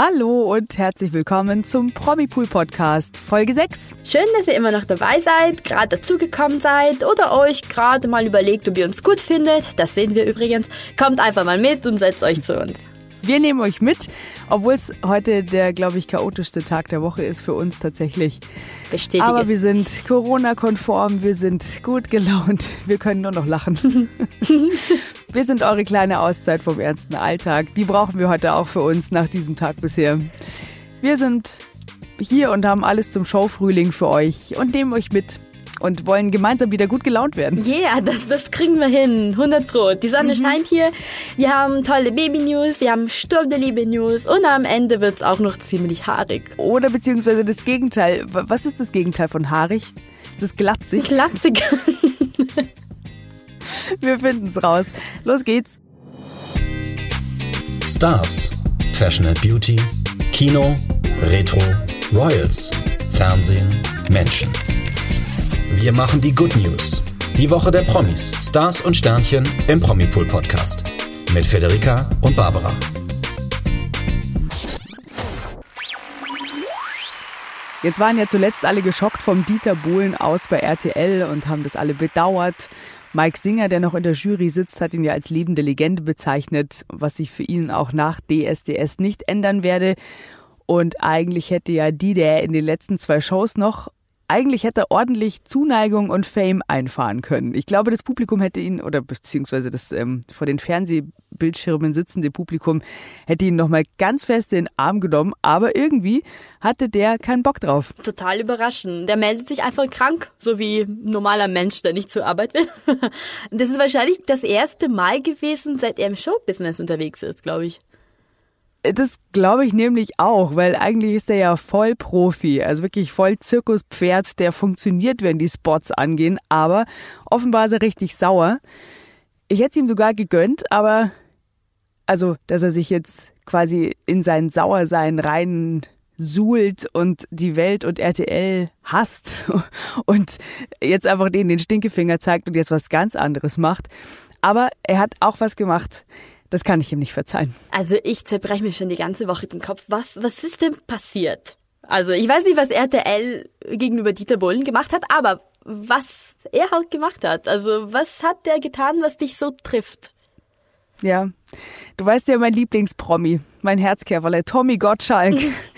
Hallo und herzlich willkommen zum Promipool Podcast Folge 6. Schön, dass ihr immer noch dabei seid, gerade dazugekommen seid oder euch gerade mal überlegt, ob ihr uns gut findet. Das sehen wir übrigens. Kommt einfach mal mit und setzt euch zu uns. Wir nehmen euch mit, obwohl es heute der, glaube ich, chaotischste Tag der Woche ist für uns tatsächlich. Bestätige. Aber wir sind Corona-konform, wir sind gut gelaunt, wir können nur noch lachen. wir sind eure kleine Auszeit vom ernsten Alltag. Die brauchen wir heute auch für uns nach diesem Tag bisher. Wir sind hier und haben alles zum Showfrühling für euch und nehmen euch mit und wollen gemeinsam wieder gut gelaunt werden. Ja, yeah, das, das kriegen wir hin. 100 Pro. Die Sonne mhm. scheint hier. Wir haben tolle Baby-News, wir haben Sturm der Liebe-News und am Ende wird es auch noch ziemlich haarig. Oder beziehungsweise das Gegenteil. Was ist das Gegenteil von haarig? Ist das glatzig? Glatzig. wir finden es raus. Los geht's. Stars, Fashion and Beauty, Kino, Retro, Royals, Fernsehen, Menschen. Wir machen die Good News. Die Woche der Promis, Stars und Sternchen im Promipool Podcast. Mit Federica und Barbara. Jetzt waren ja zuletzt alle geschockt vom Dieter Bohlen aus bei RTL und haben das alle bedauert. Mike Singer, der noch in der Jury sitzt, hat ihn ja als lebende Legende bezeichnet, was sich für ihn auch nach DSDS nicht ändern werde. Und eigentlich hätte ja die, der in den letzten zwei Shows noch eigentlich hätte er ordentlich Zuneigung und Fame einfahren können. Ich glaube, das Publikum hätte ihn, oder beziehungsweise das ähm, vor den Fernsehbildschirmen sitzende Publikum, hätte ihn nochmal ganz fest in den Arm genommen, aber irgendwie hatte der keinen Bock drauf. Total überraschend. Der meldet sich einfach krank, so wie ein normaler Mensch, der nicht zur Arbeit will. das ist wahrscheinlich das erste Mal gewesen, seit er im Showbusiness unterwegs ist, glaube ich. Das glaube ich nämlich auch, weil eigentlich ist er ja voll Profi, also wirklich voll Zirkuspferd, der funktioniert, wenn die Spots angehen, aber offenbar ist er richtig sauer. Ich hätte es ihm sogar gegönnt, aber also, dass er sich jetzt quasi in sein Sauersein rein suhlt und die Welt und RTL hasst und jetzt einfach denen den Stinkefinger zeigt und jetzt was ganz anderes macht. Aber er hat auch was gemacht. Das kann ich ihm nicht verzeihen. Also ich zerbreche mir schon die ganze Woche den Kopf. Was, was ist denn passiert? Also ich weiß nicht, was RTL gegenüber Dieter Bohlen gemacht hat, aber was er halt gemacht hat. Also was hat der getan, was dich so trifft? Ja, du weißt ja, mein Lieblingspromi, mein Herzkäferle, Tommy Gottschalk.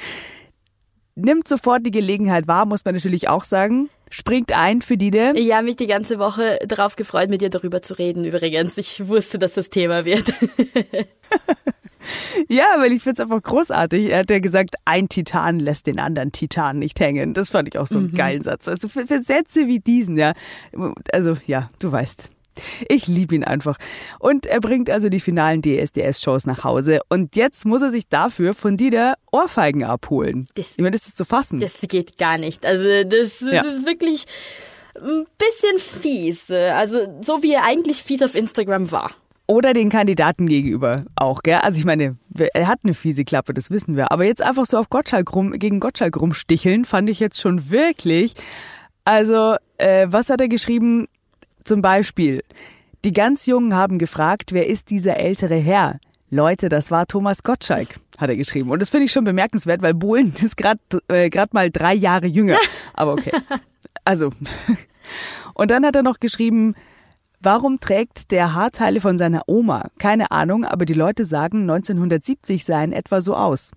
Nimmt sofort die Gelegenheit wahr, muss man natürlich auch sagen springt ein für die Dide. Ich habe mich die ganze Woche darauf gefreut, mit dir darüber zu reden übrigens. Ich wusste, dass das Thema wird. ja, weil ich finde es einfach großartig. Er hat ja gesagt, ein Titan lässt den anderen Titan nicht hängen. Das fand ich auch so einen mhm. geilen Satz. Also für, für Sätze wie diesen, ja. Also ja, du weißt. Ich liebe ihn einfach. Und er bringt also die finalen DSDS-Shows nach Hause. Und jetzt muss er sich dafür von Dieter Ohrfeigen abholen. Das, ich meine, das ist zu fassen. Das geht gar nicht. Also das, ja. ist wirklich ein bisschen fies. Also so wie er eigentlich fies auf Instagram war. Oder den Kandidaten gegenüber auch, gell? Also ich meine, er hat eine fiese Klappe, das wissen wir. Aber jetzt einfach so auf Gottschalk rum, gegen Gottschalk rumsticheln, fand ich jetzt schon wirklich. Also, äh, was hat er geschrieben? Zum Beispiel, die ganz Jungen haben gefragt, wer ist dieser ältere Herr? Leute, das war Thomas Gottschalk, hat er geschrieben. Und das finde ich schon bemerkenswert, weil Bohlen ist gerade äh, grad mal drei Jahre jünger. Aber okay. Also. Und dann hat er noch geschrieben, Warum trägt der Haarteile von seiner Oma? Keine Ahnung, aber die Leute sagen, 1970 seien etwa so aus.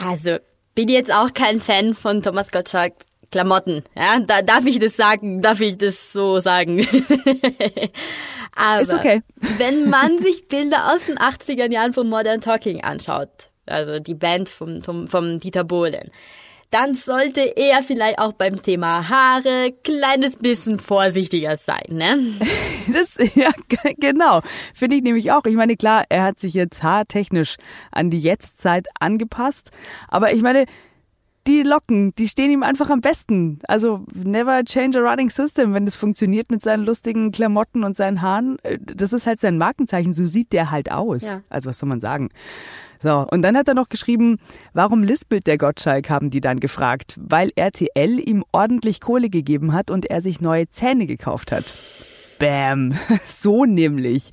Also, bin jetzt auch kein Fan von Thomas Gottschalk. Klamotten. Ja, da darf ich das sagen, darf ich das so sagen. Aber ist okay. wenn man sich Bilder aus den 80er Jahren von Modern Talking anschaut, also die Band vom, vom, vom Dieter Bohlen, dann sollte er vielleicht auch beim Thema Haare kleines bisschen vorsichtiger sein, ne? Das, ja, genau. Finde ich nämlich auch. Ich meine, klar, er hat sich jetzt haartechnisch an die Jetztzeit angepasst. Aber ich meine, die Locken, die stehen ihm einfach am besten. Also never change a running system, wenn das funktioniert mit seinen lustigen Klamotten und seinen Haaren. Äh, das ist halt sein Markenzeichen, so sieht der halt aus. Ja. Also was soll man sagen? So, und dann hat er noch geschrieben, warum lispelt der Gottschalk, haben die dann gefragt. Weil RTL ihm ordentlich Kohle gegeben hat und er sich neue Zähne gekauft hat. Bäm, so nämlich.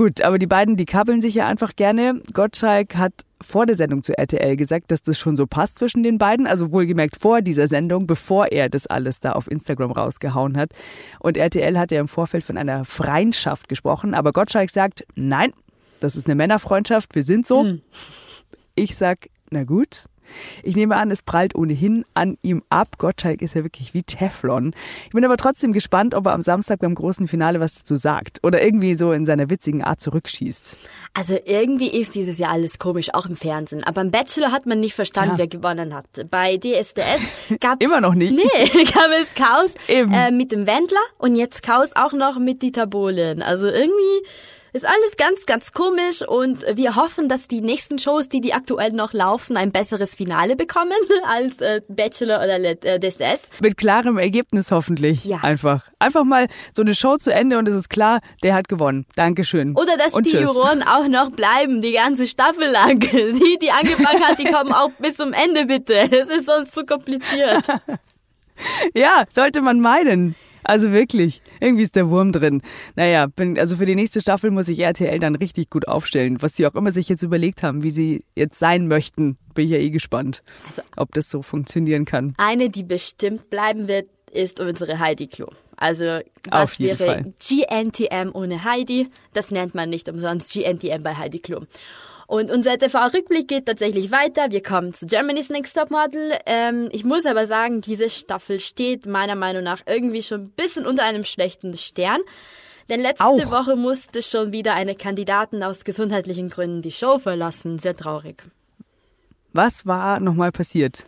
Gut, aber die beiden, die kabbeln sich ja einfach gerne. Gottschalk hat vor der Sendung zu RTL gesagt, dass das schon so passt zwischen den beiden. Also wohlgemerkt vor dieser Sendung, bevor er das alles da auf Instagram rausgehauen hat. Und RTL hat ja im Vorfeld von einer Freundschaft gesprochen. Aber Gottschalk sagt, nein, das ist eine Männerfreundschaft, wir sind so. Hm. Ich sag, na gut, ich nehme an, es prallt ohnehin an ihm ab. Gottschalk ist ja wirklich wie Teflon. Ich bin aber trotzdem gespannt, ob er am Samstag beim großen Finale was dazu sagt oder irgendwie so in seiner witzigen Art zurückschießt. Also irgendwie ist dieses Jahr alles komisch, auch im Fernsehen. Aber beim Bachelor hat man nicht verstanden, ja. wer gewonnen hat. Bei DSDS gab immer noch nicht. Nee, gab es Chaos äh, mit dem Wendler und jetzt Chaos auch noch mit Dieter Bohlen. Also irgendwie ist alles ganz, ganz komisch und wir hoffen, dass die nächsten Shows, die die aktuell noch laufen, ein besseres Finale bekommen als äh, Bachelor oder äh, DSS. Mit klarem Ergebnis hoffentlich. Ja. Einfach. Einfach mal so eine Show zu Ende und es ist klar, der hat gewonnen. Dankeschön. Oder dass und die tschüss. Juroren auch noch bleiben, die ganze Staffel lang. Die, die angefangen hat, die kommen auch bis zum Ende bitte. Es ist sonst zu kompliziert. ja, sollte man meinen. Also wirklich, irgendwie ist der Wurm drin. Naja, bin, also für die nächste Staffel muss ich RTL dann richtig gut aufstellen. Was sie auch immer sich jetzt überlegt haben, wie sie jetzt sein möchten, bin ich ja eh gespannt, also, ob das so funktionieren kann. Eine, die bestimmt bleiben wird, ist unsere Heidi Klo. Also was wäre Fall. GNTM ohne Heidi? Das nennt man nicht umsonst GNTM bei Heidi Klo. Und unser TV-Rückblick geht tatsächlich weiter. Wir kommen zu Germany's Next Top Model. Ähm, ich muss aber sagen, diese Staffel steht meiner Meinung nach irgendwie schon ein bisschen unter einem schlechten Stern. Denn letzte Auch. Woche musste schon wieder eine Kandidatin aus gesundheitlichen Gründen die Show verlassen. Sehr traurig. Was war nochmal passiert?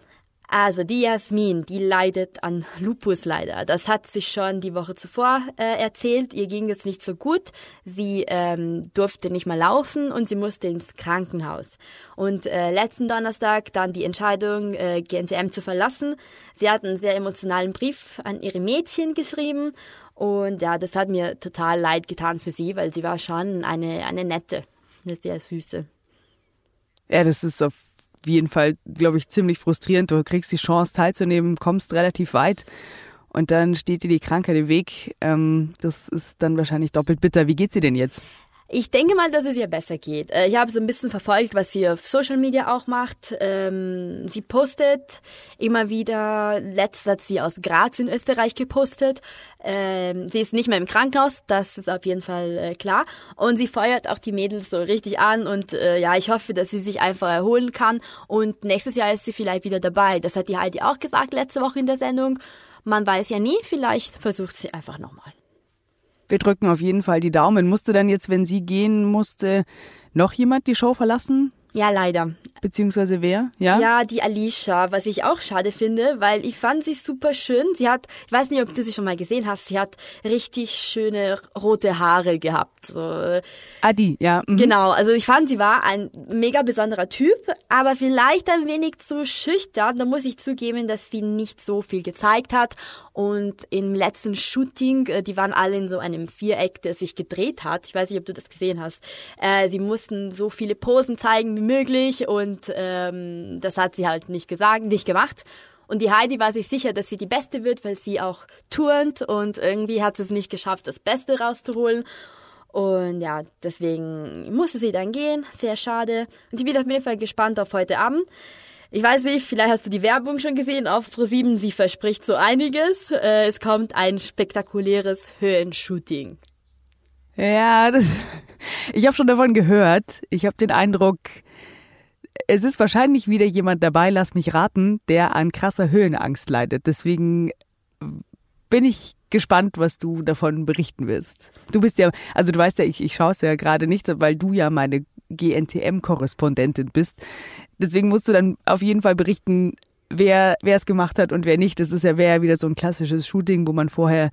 Also die Jasmin, die leidet an Lupus leider. Das hat sie schon die Woche zuvor äh, erzählt. Ihr ging es nicht so gut. Sie ähm, durfte nicht mal laufen und sie musste ins Krankenhaus. Und äh, letzten Donnerstag dann die Entscheidung, äh, GNTM zu verlassen. Sie hat einen sehr emotionalen Brief an ihre Mädchen geschrieben. Und ja, das hat mir total leid getan für sie, weil sie war schon eine, eine nette, eine sehr süße. Ja, das ist auf jeden Fall, glaube ich, ziemlich frustrierend. Du kriegst die Chance teilzunehmen, kommst relativ weit und dann steht dir die Krankheit im Weg. Ähm, das ist dann wahrscheinlich doppelt bitter. Wie geht's dir denn jetzt? Ich denke mal, dass es ihr besser geht. Äh, ich habe so ein bisschen verfolgt, was sie auf Social Media auch macht. Ähm, sie postet immer wieder, letzt hat sie aus Graz in Österreich gepostet. Ähm, sie ist nicht mehr im Krankenhaus, das ist auf jeden Fall äh, klar. Und sie feuert auch die Mädels so richtig an und äh, ja, ich hoffe, dass sie sich einfach erholen kann. Und nächstes Jahr ist sie vielleicht wieder dabei. Das hat die Heidi auch gesagt letzte Woche in der Sendung. Man weiß ja nie, vielleicht versucht sie einfach nochmal. Wir drücken auf jeden Fall die Daumen. Musste dann jetzt, wenn sie gehen musste, noch jemand die Show verlassen? Ja, leider. Beziehungsweise wer? Ja? Ja, die Alicia, was ich auch schade finde, weil ich fand sie super schön. Sie hat, ich weiß nicht, ob du sie schon mal gesehen hast, sie hat richtig schöne rote Haare gehabt. So. Adi, ja. Mhm. Genau, also ich fand, sie war ein mega besonderer Typ, aber vielleicht ein wenig zu schüchtern. Da muss ich zugeben, dass sie nicht so viel gezeigt hat. Und im letzten Shooting, äh, die waren alle in so einem Viereck, der sich gedreht hat. Ich weiß nicht, ob du das gesehen hast. Äh, sie mussten so viele Posen zeigen wie möglich und ähm, das hat sie halt nicht gesagt, nicht gemacht. Und die Heidi war sich sicher, dass sie die Beste wird, weil sie auch turnt und irgendwie hat sie es nicht geschafft, das Beste rauszuholen. Und ja, deswegen musste sie dann gehen. Sehr schade. Und ich bin auf jeden Fall gespannt auf heute Abend. Ich weiß nicht, vielleicht hast du die Werbung schon gesehen auf Pro7. Sie verspricht so einiges. Äh, es kommt ein spektakuläres Höhenshooting. Ja, das. Ich habe schon davon gehört. Ich habe den Eindruck, es ist wahrscheinlich wieder jemand dabei, lass mich raten, der an krasser Höhenangst leidet. Deswegen bin ich gespannt, was du davon berichten wirst. Du bist ja, also du weißt ja, ich, ich schaue es ja gerade nicht, weil du ja meine GNTM-Korrespondentin bist. Deswegen musst du dann auf jeden Fall berichten, wer wer es gemacht hat und wer nicht. Das ist ja wäre ja wieder so ein klassisches Shooting, wo man vorher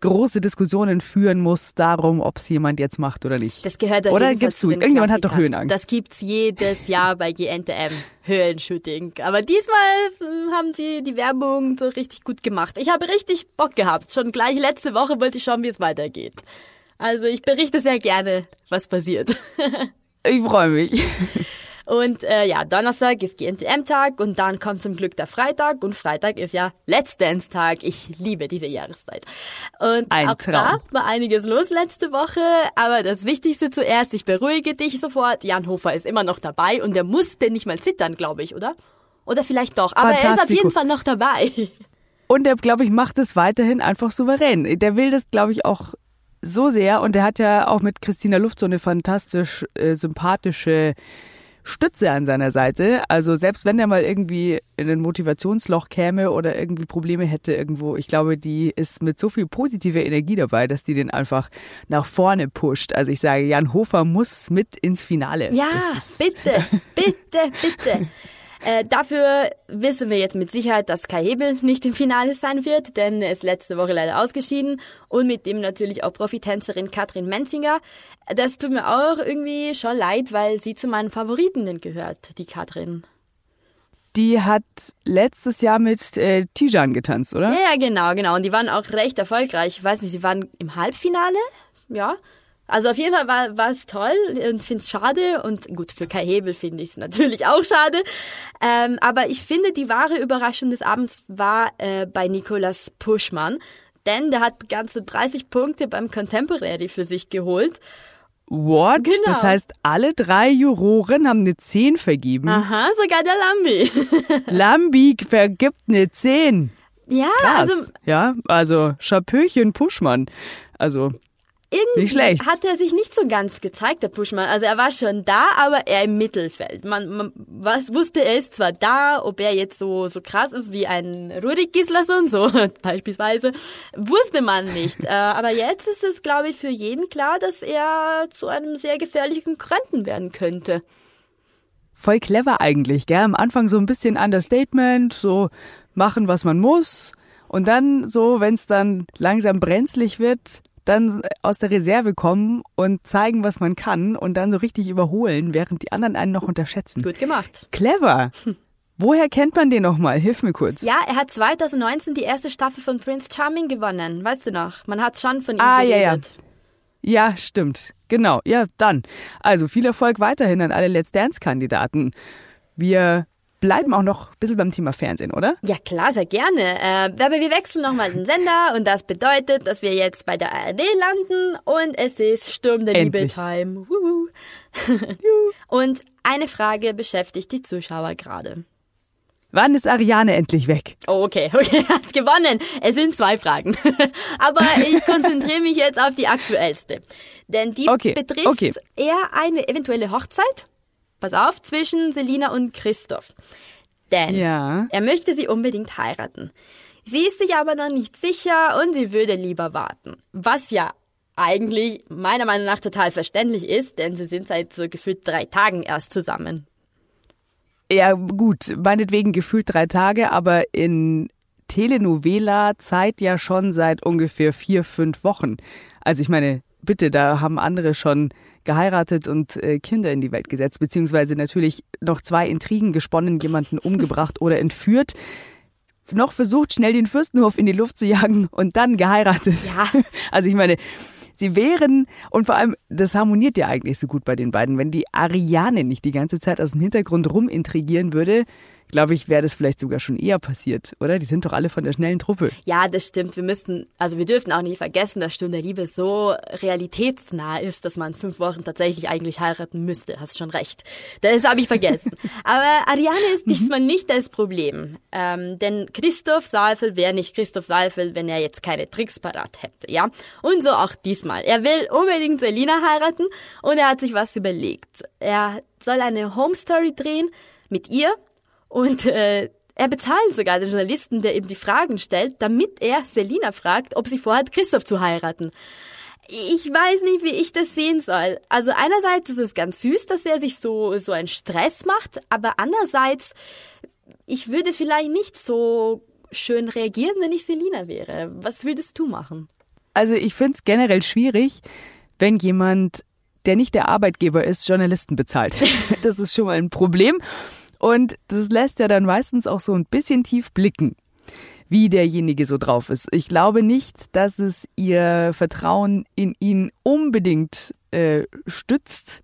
große Diskussionen führen muss darum, ob es jemand jetzt macht oder nicht. Das gehört Oder gibst du? Irgendjemand hat doch Höhenangst. Das gibt's jedes Jahr bei GNTM. Höhenshooting. Aber diesmal hm, haben sie die Werbung so richtig gut gemacht. Ich habe richtig Bock gehabt. Schon gleich letzte Woche wollte ich schauen, wie es weitergeht. Also ich berichte sehr gerne, was passiert. ich freue mich. Und äh, ja, Donnerstag ist GNTM-Tag und dann kommt zum Glück der Freitag und Freitag ist ja Let's Dance-Tag. Ich liebe diese Jahreszeit. Und Ein auch Traum. da war einiges los letzte Woche, aber das Wichtigste zuerst, ich beruhige dich sofort, Jan Hofer ist immer noch dabei und der musste nicht mal zittern, glaube ich, oder? Oder vielleicht doch, aber er ist auf jeden Fall noch dabei. Und er, glaube ich, macht es weiterhin einfach souverän. Der will das, glaube ich, auch so sehr. Und er hat ja auch mit Christina Luft so eine fantastisch äh, sympathische Stütze an seiner Seite. Also selbst wenn er mal irgendwie in ein Motivationsloch käme oder irgendwie Probleme hätte irgendwo, ich glaube, die ist mit so viel positiver Energie dabei, dass die den einfach nach vorne pusht. Also ich sage, Jan Hofer muss mit ins Finale. Ja, bitte, bitte, bitte. Äh, dafür wissen wir jetzt mit Sicherheit, dass Kai Hebel nicht im Finale sein wird, denn er ist letzte Woche leider ausgeschieden und mit dem natürlich auch Profitänzerin Katrin Menzinger. Das tut mir auch irgendwie schon leid, weil sie zu meinen Favoriten gehört, die Katrin. Die hat letztes Jahr mit äh, Tijan getanzt, oder? Ja, ja, genau, genau. Und die waren auch recht erfolgreich. Ich weiß nicht, sie waren im Halbfinale, ja. Also auf jeden Fall war war es toll und finde es schade. Und gut, für Kai Hebel finde ich es natürlich auch schade. Ähm, aber ich finde, die wahre Überraschung des Abends war äh, bei Nicolas Puschmann. Denn der hat ganze 30 Punkte beim Contemporary für sich geholt. What? Genau. Das heißt, alle drei Juroren haben eine 10 vergeben. Aha, sogar der Lambi. Lambi vergibt eine 10. ja, Krass. also ja, also Schapöchen Puschmann. Also, irgendwie hat er sich nicht so ganz gezeigt, der Puschmann. Also er war schon da, aber eher im Mittelfeld. Man, man was wusste, er ist zwar da, ob er jetzt so, so krass ist wie ein Rudik Gislason, so beispielsweise, wusste man nicht. äh, aber jetzt ist es, glaube ich, für jeden klar, dass er zu einem sehr gefährlichen Konkurrenten werden könnte. voll clever eigentlich, gell? Am Anfang so ein bisschen Understatement, so machen, was man muss. Und dann so, wenn es dann langsam brenzlig wird, dann aus der Reserve kommen und zeigen, was man kann und dann so richtig überholen, während die anderen einen noch unterschätzen. Gut gemacht. Clever. Woher kennt man den nochmal? Hilf mir kurz. Ja, er hat 2019 die erste Staffel von Prince Charming gewonnen. Weißt du noch? Man hat schon von ihm Ah, ja, geredet. ja. Ja, stimmt. Genau. Ja, dann. Also viel Erfolg weiterhin an alle Let's Dance-Kandidaten. Wir bleiben auch noch ein bisschen beim Thema Fernsehen, oder? Ja, klar, sehr gerne. Äh, aber wir wechseln nochmal den Sender und das bedeutet, dass wir jetzt bei der ARD landen und es ist Sturm der Liebe. Time. Und eine Frage beschäftigt die Zuschauer gerade. Wann ist Ariane endlich weg? Oh, okay, okay, er hat gewonnen. Es sind zwei Fragen. Aber ich konzentriere mich jetzt auf die aktuellste. Denn die Okay, betrifft okay. eher eine eventuelle Hochzeit. Pass auf, zwischen Selina und Christoph. Denn Ja. er möchte sie unbedingt heiraten. Sie ist sich aber noch nicht sicher und sie würde lieber warten. Was ja eigentlich meiner Meinung nach total verständlich ist, denn sie sind seit so gefühlt drei Tagen erst zusammen. Ja, gut, meinetwegen gefühlt drei Tage, aber in Telenovela-Zeit ja schon seit ungefähr vier, fünf Wochen. Also ich meine, bitte, da haben andere schon geheiratet und äh, Kinder in die Welt gesetzt, beziehungsweise natürlich noch zwei Intrigen gesponnen, jemanden umgebracht oder entführt, noch versucht, schnell den Fürstenhof in die Luft zu jagen und dann geheiratet. Ja. Also ich meine, sie wären, und vor allem, das harmoniert ja eigentlich so gut bei den beiden, wenn die Ariane nicht die ganze Zeit aus dem Hintergrund rumintrigieren würde, glaube ich, wäre das vielleicht sogar schon eher passiert, oder? Die sind doch alle von der schnellen Truppe. Ja, das stimmt. Wir müssten, also wir dürfen auch nicht vergessen, dass Sturm der Liebe so realitätsnah ist, dass man fünf Wochen tatsächlich eigentlich heiraten müsste. Hast schon recht. Das habe ich vergessen. Aber Ariane ist diesmal nicht das Problem. Ähm, denn Christoph Saalfeld wäre nicht Christoph Saalfeld, wenn er jetzt keine Tricks parat hätte, ja? Und so auch diesmal. Er will unbedingt Selina heiraten und er hat sich was überlegt. Er soll eine Home Story drehen mit ihr und äh, er bezahlt sogar den Journalisten, der ihm die Fragen stellt, damit er Selina fragt, ob sie vorhat, Christoph zu heiraten. Ich weiß nicht, wie ich das sehen soll. Also einerseits ist es ganz süß, dass er sich so, so einen Stress macht, aber andererseits, ich würde vielleicht nicht so schön reagieren, wenn ich Selina wäre. Was würdest du machen? Also ich finde es generell schwierig, wenn jemand, der nicht der Arbeitgeber ist, Journalisten bezahlt. Das ist schon mal ein Problem. Und das lässt ja dann meistens auch so ein bisschen tief blicken, wie derjenige so drauf ist. Ich glaube nicht, dass es ihr Vertrauen in ihn unbedingt äh, stützt,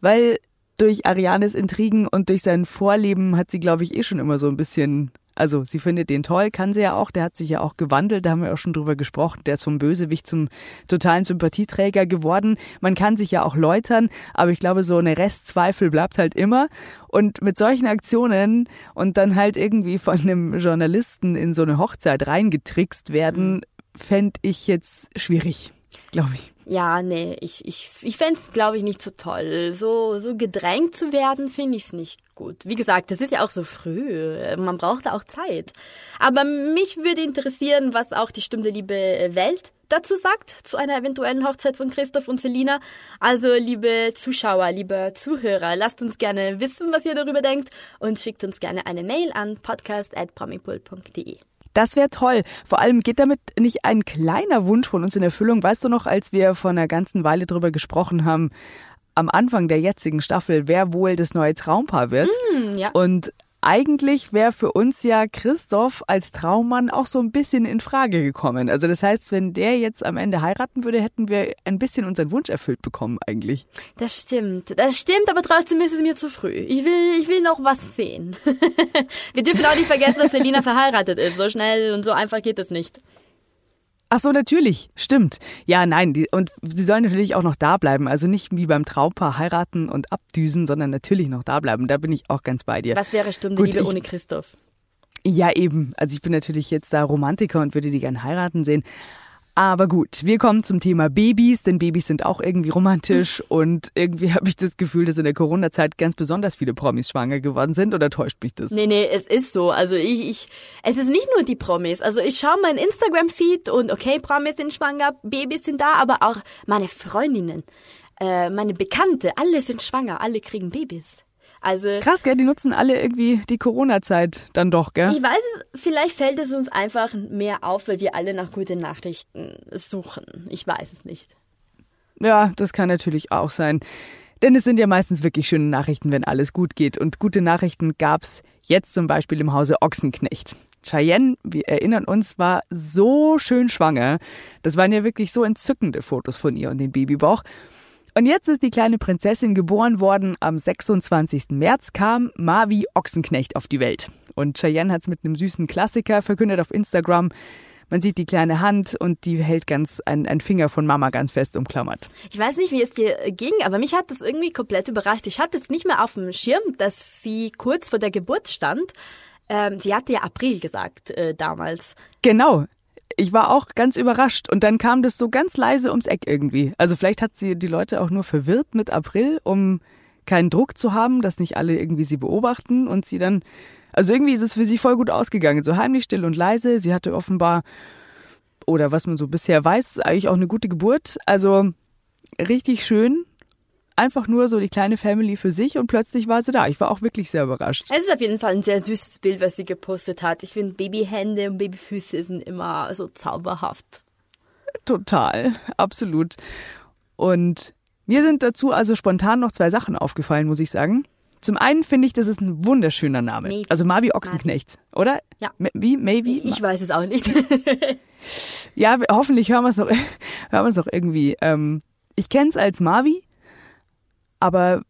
weil durch Arianes Intrigen und durch sein Vorleben hat sie, glaube ich, eh schon immer so ein bisschen also sie findet den toll, kann sie ja auch. Der hat sich ja auch gewandelt, da haben wir auch schon drüber gesprochen. Der ist vom Bösewicht zum totalen Sympathieträger geworden. Man kann sich ja auch läutern, aber ich glaube, so eine Restzweifel bleibt halt immer. Und mit solchen Aktionen und dann halt irgendwie von einem Journalisten in so eine Hochzeit reingetrickst werden, mhm. fände ich jetzt schwierig, glaube ich. Ja, nee, ich, ich, ich fände es, glaube ich, nicht so toll. So, so gedrängt zu werden, finde ich es nicht gut. Wie gesagt, das ist ja auch so früh. Man braucht da auch Zeit. Aber mich würde interessieren, was auch die Stunde Liebe Welt dazu sagt, zu einer eventuellen Hochzeit von Christoph und Selina. Also, liebe Zuschauer, liebe Zuhörer, lasst uns gerne wissen, was ihr darüber denkt und schickt uns gerne eine Mail an podcast.promipol.de. Das wäre toll. Vor allem geht damit nicht ein kleiner Wunsch von uns in Erfüllung. Weißt du noch, als wir vor einer ganzen Weile drüber gesprochen haben, am Anfang der jetzigen Staffel, wer wohl das neue Traumpaar wird. Mm, ja. Und eigentlich wäre für uns ja Christoph als Traummann auch so ein bisschen in Frage gekommen. Also das heißt, wenn der jetzt am Ende heiraten würde, hätten wir ein bisschen unseren Wunsch erfüllt bekommen eigentlich. Das stimmt. Das stimmt, aber trotzdem ist es mir zu früh. Ich will, ich will noch was sehen. wir dürfen auch nicht vergessen, dass Selina verheiratet ist. So schnell und so einfach geht es nicht. Ach so, natürlich. Stimmt. Ja, nein. Die, und sie sollen natürlich auch noch da bleiben. Also nicht wie beim Traumpaar heiraten und abdüsen, sondern natürlich noch da bleiben. Da bin ich auch ganz bei dir. Was wäre Stunde Gut, Liebe ich, ohne Christoph? Ja, eben. Also ich bin natürlich jetzt da Romantiker und würde die gern heiraten sehen. Aber gut, wir kommen zum Thema Babys, denn Babys sind auch irgendwie romantisch und irgendwie habe ich das Gefühl, dass in der Corona-Zeit ganz besonders viele Promis schwanger geworden sind oder täuscht mich das? Nee, nee, es ist so. Also ich, ich es ist nicht nur die Promis. Also ich schaue meinen Instagram-Feed und okay, Promis sind schwanger, Babys sind da, aber auch meine Freundinnen, äh, meine Bekannte, alle sind schwanger, alle kriegen Babys. Also Krass, gell? Die nutzen alle irgendwie die Corona-Zeit dann doch, gell? Ich weiß es, vielleicht fällt es uns einfach mehr auf, weil wir alle nach guten Nachrichten suchen. Ich weiß es nicht. Ja, das kann natürlich auch sein. Denn es sind ja meistens wirklich schöne Nachrichten, wenn alles gut geht. Und gute Nachrichten gab's jetzt zum Beispiel im Hause Ochsenknecht. Cheyenne, wir erinnern uns, war so schön schwanger. Das waren ja wirklich so entzückende Fotos von ihr und dem Babybauch. Und jetzt ist die kleine Prinzessin geboren worden. Am 26. März kam Mavi Ochsenknecht auf die Welt. Und Cheyenne hat es mit einem süßen Klassiker verkündet auf Instagram. Man sieht die kleine Hand und die hält ganz ein, ein Finger von Mama ganz fest umklammert. Ich weiß nicht, wie es dir ging, aber mich hat das irgendwie komplett überrascht. Ich hatte es nicht mehr auf dem Schirm, dass sie kurz vor der Geburt stand. Ähm, sie hatte ja April gesagt äh, damals. Genau ich war auch ganz überrascht und dann kam das so ganz leise ums Eck irgendwie. Also vielleicht hat sie die Leute auch nur verwirrt mit April, um keinen Druck zu haben, dass nicht alle irgendwie sie beobachten und sie dann, also irgendwie ist es für sie voll gut ausgegangen, so heimlich still und leise. Sie hatte offenbar, oder was man so bisher weiß, eigentlich auch eine gute Geburt. Also richtig schön einfach nur so die kleine Family für sich und plötzlich war sie da. Ich war auch wirklich sehr überrascht. Es ist auf jeden Fall ein sehr süßes Bild, was sie gepostet hat. Ich finde, Babyhände und Babyfüße sind immer so zauberhaft. Total, absolut. Und mir sind dazu also spontan noch zwei Sachen aufgefallen, muss ich sagen. Zum einen finde ich, das ist ein wunderschöner Name. Maybe. Also Mavi Ochsenknecht, oder? Ja. Wie? Maybe? Ich weiß es auch nicht. ja, hoffentlich hören wir es noch, hören noch irgendwie. Ähm, ich kenne es als Mavi, aber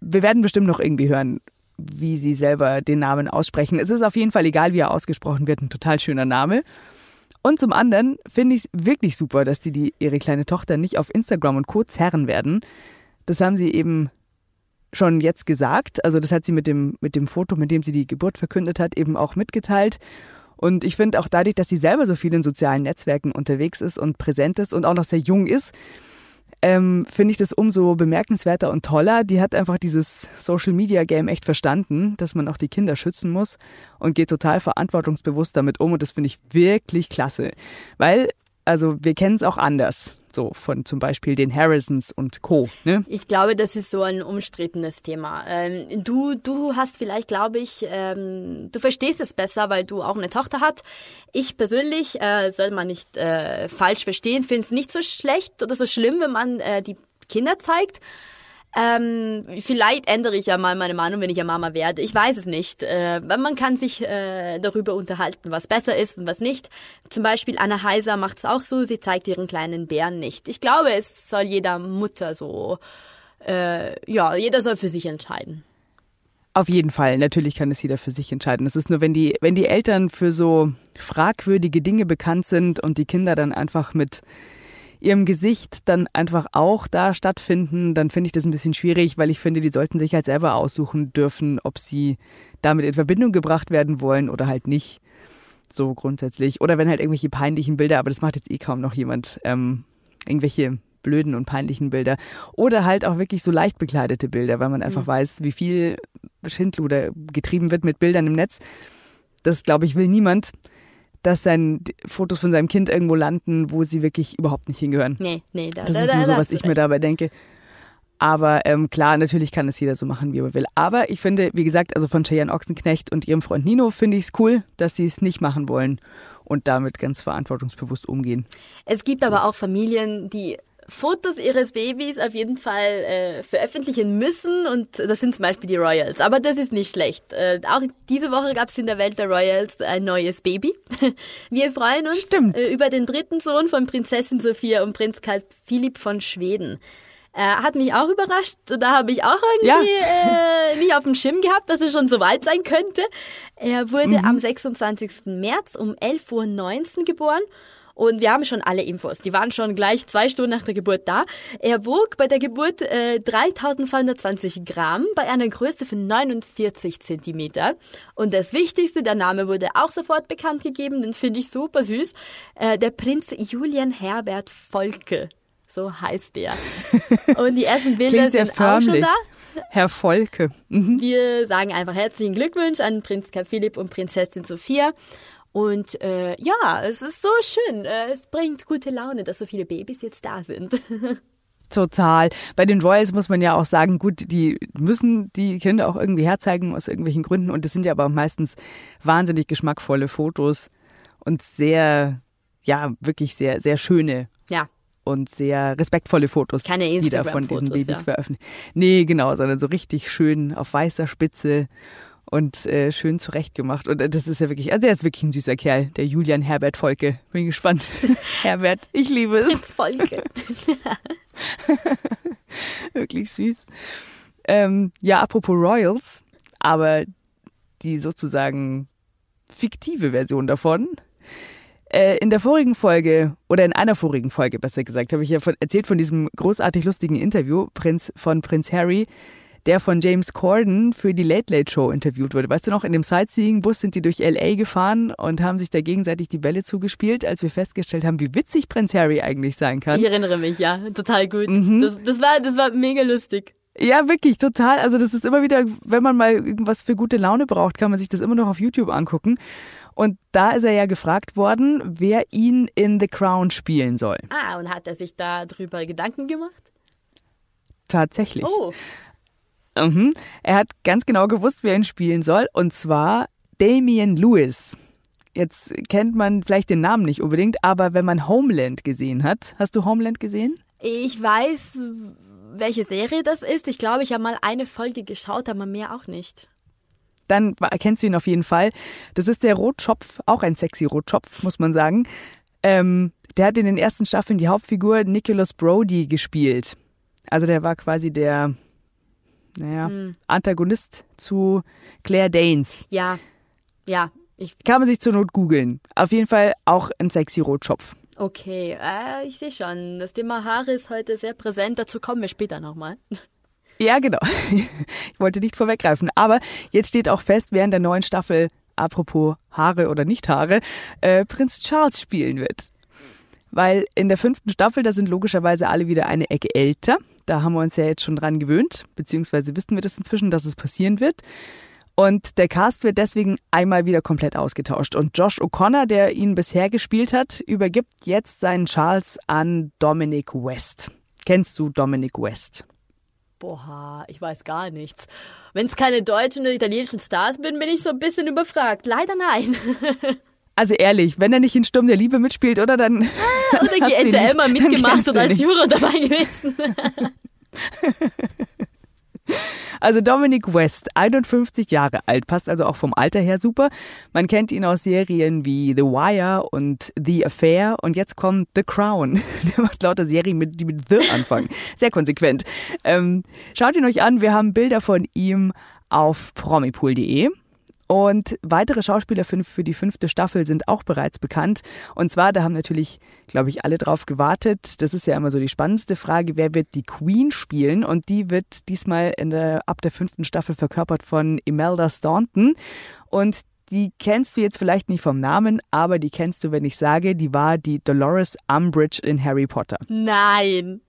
wir werden bestimmt noch irgendwie hören, wie sie selber den Namen aussprechen. Es ist auf jeden Fall egal, wie er ausgesprochen wird, ein total schöner Name. Und zum anderen finde ich es wirklich super, dass die, die ihre kleine Tochter nicht auf Instagram und Co. zerren werden. Das haben sie eben schon jetzt gesagt. Also das hat sie mit dem, mit dem Foto, mit dem sie die Geburt verkündet hat, eben auch mitgeteilt. Und ich finde auch dadurch, dass sie selber so viel in sozialen Netzwerken unterwegs ist und präsent ist und auch noch sehr jung ist, ähm, finde ich das umso bemerkenswerter und toller. Die hat einfach dieses Social Media Game echt verstanden, dass man auch die Kinder schützen muss und geht total verantwortungsbewusst damit um und das finde ich wirklich klasse. Weil, also wir kennen es auch anders. So von zum Beispiel den Harrisons und Co. Ne? Ich glaube, das ist so ein umstrittenes Thema. Ähm, du, du hast vielleicht, glaube ich, ähm, du verstehst es besser, weil du auch eine Tochter hast. Ich persönlich, äh, soll man nicht äh, falsch verstehen, finde es nicht so schlecht oder so schlimm, wenn man äh, die Kinder zeigt. Ähm, vielleicht ändere ich ja mal meine Meinung, wenn ich ja Mama werde. Ich weiß es nicht. Äh, man kann sich äh, darüber unterhalten, was besser ist und was nicht. Zum Beispiel Anna Heiser macht es auch so, sie zeigt ihren kleinen Bären nicht. Ich glaube, es soll jeder Mutter so äh, ja, jeder soll für sich entscheiden. Auf jeden Fall, natürlich kann es jeder für sich entscheiden. Es ist nur, wenn die, wenn die Eltern für so fragwürdige Dinge bekannt sind und die Kinder dann einfach mit ihrem Gesicht dann einfach auch da stattfinden, dann finde ich das ein bisschen schwierig, weil ich finde, die sollten sich halt selber aussuchen dürfen, ob sie damit in Verbindung gebracht werden wollen oder halt nicht. So grundsätzlich. Oder wenn halt irgendwelche peinlichen Bilder, aber das macht jetzt eh kaum noch jemand, ähm, irgendwelche blöden und peinlichen Bilder. Oder halt auch wirklich so leicht bekleidete Bilder, weil man einfach mhm. weiß, wie viel Schindluder getrieben wird mit Bildern im Netz. Das, glaube ich, will niemand, dass dann Fotos von seinem Kind irgendwo landen, wo sie wirklich überhaupt nicht hingehören. Nee, nee, da, das da, ist da, nur so, was ich mir dabei denke. Aber ähm, klar, natürlich kann es jeder so machen, wie er will. Aber ich finde, wie gesagt, also von Cheyenne Ochsenknecht und ihrem Freund Nino finde ich es cool, dass sie es nicht machen wollen und damit ganz verantwortungsbewusst umgehen. Es gibt aber auch Familien, die Fotos ihres Babys auf jeden Fall äh, veröffentlichen müssen und das sind zum Beispiel die Royals. Aber das ist nicht schlecht. Äh, auch diese Woche gab es in der Welt der Royals ein neues Baby. Wir freuen uns äh, über den dritten Sohn von Prinzessin Sophia und Prinz Karl Philipp von Schweden. Äh, hat mich auch überrascht. Da habe ich auch irgendwie ja. äh, nicht auf dem Schirm gehabt, dass es schon so weit sein könnte. Er wurde mhm. am 26. März um 11.19 Uhr geboren und wir haben schon alle Infos. Die waren schon gleich zwei Stunden nach der Geburt da. Er wog bei der Geburt äh, 3220 Gramm bei einer Größe von 49 Zentimeter. Und das Wichtigste, der Name wurde auch sofort bekannt gegeben, den finde ich super süß. Äh, der Prinz Julian Herbert Volke. So heißt der. Und die ersten Bilder sind förmlich. auch schon da. Herr Volke. Mhm. Wir sagen einfach herzlichen Glückwunsch an Prinz Karl Philipp und Prinzessin Sophia. Und äh, ja, es ist so schön. Äh, es bringt gute Laune, dass so viele Babys jetzt da sind. Total. Bei den Royals muss man ja auch sagen, gut, die müssen die Kinder auch irgendwie herzeigen aus irgendwelchen Gründen. Und das sind ja aber meistens wahnsinnig geschmackvolle Fotos und sehr, ja, wirklich sehr, sehr schöne. Ja. Und sehr respektvolle Fotos, die da von diesen Babys ja. veröffentlichen. Nee, genau, sondern so richtig schön auf weißer Spitze und äh, schön zurechtgemacht. Und äh, das ist ja wirklich, also er ist wirklich ein süßer Kerl, der Julian Herbert Volke. Bin gespannt. Herbert, ich liebe es. Prinz Volke. wirklich süß. Ähm, ja, apropos Royals, aber die sozusagen fiktive Version davon. Äh, in der vorigen Folge, oder in einer vorigen Folge besser gesagt, habe ich ja von, erzählt von diesem großartig lustigen Interview Prinz, von Prinz Harry der von James Corden für die Late Late Show interviewt wurde. Weißt du noch, in dem Sightseeing-Bus sind die durch LA gefahren und haben sich da gegenseitig die Bälle zugespielt, als wir festgestellt haben, wie witzig Prinz Harry eigentlich sein kann. Ich erinnere mich, ja, total gut. Mhm. Das, das, war, das war mega lustig. Ja, wirklich, total. Also das ist immer wieder, wenn man mal irgendwas für gute Laune braucht, kann man sich das immer noch auf YouTube angucken. Und da ist er ja gefragt worden, wer ihn in The Crown spielen soll. Ah, und hat er sich da drüber Gedanken gemacht? Tatsächlich. Oh. Mhm. Er hat ganz genau gewusst, wer ihn spielen soll, und zwar Damien Lewis. Jetzt kennt man vielleicht den Namen nicht unbedingt, aber wenn man Homeland gesehen hat, hast du Homeland gesehen? Ich weiß, welche Serie das ist. Ich glaube, ich habe mal eine Folge geschaut, aber mehr auch nicht. Dann erkennst du ihn auf jeden Fall. Das ist der Rotschopf, auch ein sexy Rotschopf, muss man sagen. Ähm, der hat in den ersten Staffeln die Hauptfigur Nicholas Brody gespielt. Also der war quasi der naja, hm. Antagonist zu Claire Danes. Ja, ja. Ich Kann man sich zur Not googeln. Auf jeden Fall auch ein sexy Rotschopf. Okay, äh, ich sehe schon. Das Thema Haare ist heute sehr präsent. Dazu kommen wir später nochmal. Ja, genau. Ich wollte nicht vorweggreifen. Aber jetzt steht auch fest, während der neuen Staffel, apropos Haare oder nicht Haare, äh, Prinz Charles spielen wird. Weil in der fünften Staffel, da sind logischerweise alle wieder eine Ecke älter. Da haben wir uns ja jetzt schon dran gewöhnt, beziehungsweise wissen wir das inzwischen, dass es passieren wird. Und der Cast wird deswegen einmal wieder komplett ausgetauscht. Und Josh O'Connor, der ihn bisher gespielt hat, übergibt jetzt seinen Charles an Dominic West. Kennst du Dominic West? Boah, ich weiß gar nichts. Wenn es keine deutschen oder italienischen Stars bin, bin ich so ein bisschen überfragt. Leider nein. Also ehrlich, wenn er nicht in Sturm der Liebe mitspielt, oder dann. Ah, oder GNTL mal mitgemacht und als Juror dabei gewesen. Also Dominic West, 51 Jahre alt, passt also auch vom Alter her super. Man kennt ihn aus Serien wie The Wire und The Affair und jetzt kommt The Crown. Der macht lauter Serien, mit, die mit The anfangen. Sehr konsequent. Ähm, schaut ihn euch an, wir haben Bilder von ihm auf promipool.de. Und weitere Schauspieler für die fünfte Staffel sind auch bereits bekannt. Und zwar, da haben natürlich, glaube ich, alle drauf gewartet. Das ist ja immer so die spannendste Frage, wer wird die Queen spielen? Und die wird diesmal in der, ab der fünften Staffel verkörpert von Imelda Staunton. Und die kennst du jetzt vielleicht nicht vom Namen, aber die kennst du, wenn ich sage, die war die Dolores Umbridge in Harry Potter. Nein.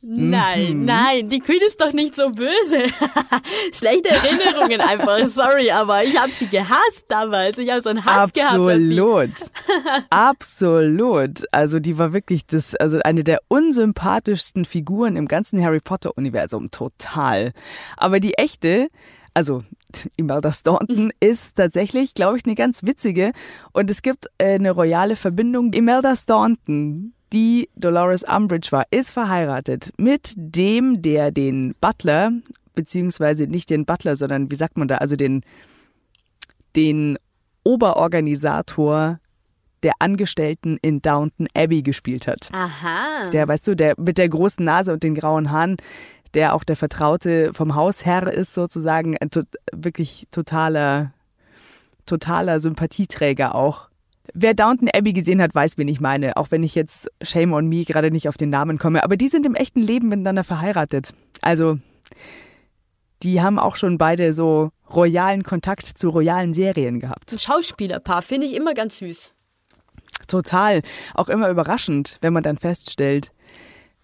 Nein, mhm. nein, die Queen ist doch nicht so böse. Schlechte Erinnerungen einfach, sorry, aber ich habe sie gehasst damals. Ich habe so einen Hass Absolut. gehabt. Absolut. Absolut. Also die war wirklich das, also eine der unsympathischsten Figuren im ganzen Harry Potter Universum. Total. Aber die echte, also Imelda Staunton ist tatsächlich, glaube ich, eine ganz witzige. Und es gibt äh, eine royale Verbindung. Imelda Staunton die Dolores Umbridge war, ist verheiratet mit dem, der den Butler, beziehungsweise nicht den Butler, sondern wie sagt man da, also den, den Oberorganisator der Angestellten in Downton Abbey gespielt hat. Aha. Der, weißt du, der mit der großen Nase und den grauen Haaren, der auch der Vertraute vom Hausherr ist sozusagen, ein to wirklich totaler, totaler Sympathieträger auch. Wer Downton Abbey gesehen hat, weiß, wen ich meine, auch wenn ich jetzt Shame on Me gerade nicht auf den Namen komme. Aber die sind im echten Leben miteinander verheiratet. Also, die haben auch schon beide so royalen Kontakt zu royalen Serien gehabt. Ein Schauspielerpaar finde ich immer ganz süß. Total. Auch immer überraschend, wenn man dann feststellt,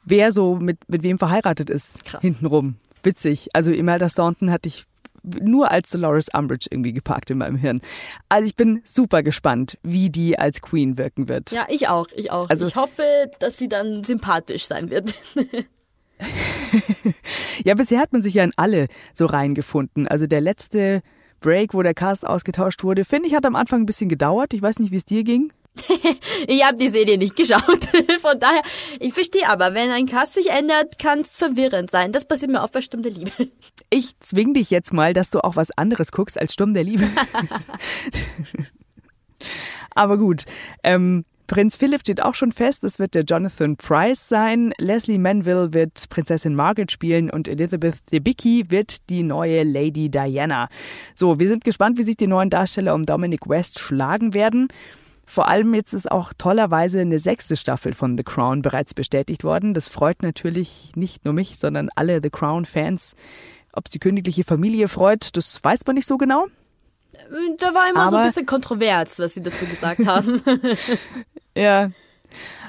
wer so mit, mit wem verheiratet ist. Krass. Hintenrum. Witzig. Also Imelda Staunton hatte ich nur als Dolores Umbridge irgendwie geparkt in meinem Hirn. Also ich bin super gespannt, wie die als Queen wirken wird. Ja, ich auch, ich auch. Also, ich hoffe, dass sie dann sympathisch sein wird. ja, bisher hat man sich ja in alle so reingefunden. Also der letzte Break, wo der Cast ausgetauscht wurde, finde ich, hat am Anfang ein bisschen gedauert. Ich weiß nicht, wie es dir ging. Ich habe die Serie nicht geschaut. Von daher, ich verstehe aber, wenn ein Cast sich ändert, kann es verwirrend sein. Das passiert mir auf bei Sturm der Liebe. Ich zwing dich jetzt mal, dass du auch was anderes guckst als Sturm der Liebe. aber gut. Ähm, Prinz Philipp steht auch schon fest, es wird der Jonathan Price sein. Leslie Manville wird Prinzessin Margaret spielen und Elizabeth Debicki wird die neue Lady Diana. So, wir sind gespannt, wie sich die neuen Darsteller um Dominic West schlagen werden. Vor allem jetzt ist auch tollerweise eine sechste Staffel von The Crown bereits bestätigt worden. Das freut natürlich nicht nur mich, sondern alle The Crown-Fans. Ob es die königliche Familie freut, das weiß man nicht so genau. Da war immer Aber, so ein bisschen kontrovers, was sie dazu gesagt haben. ja.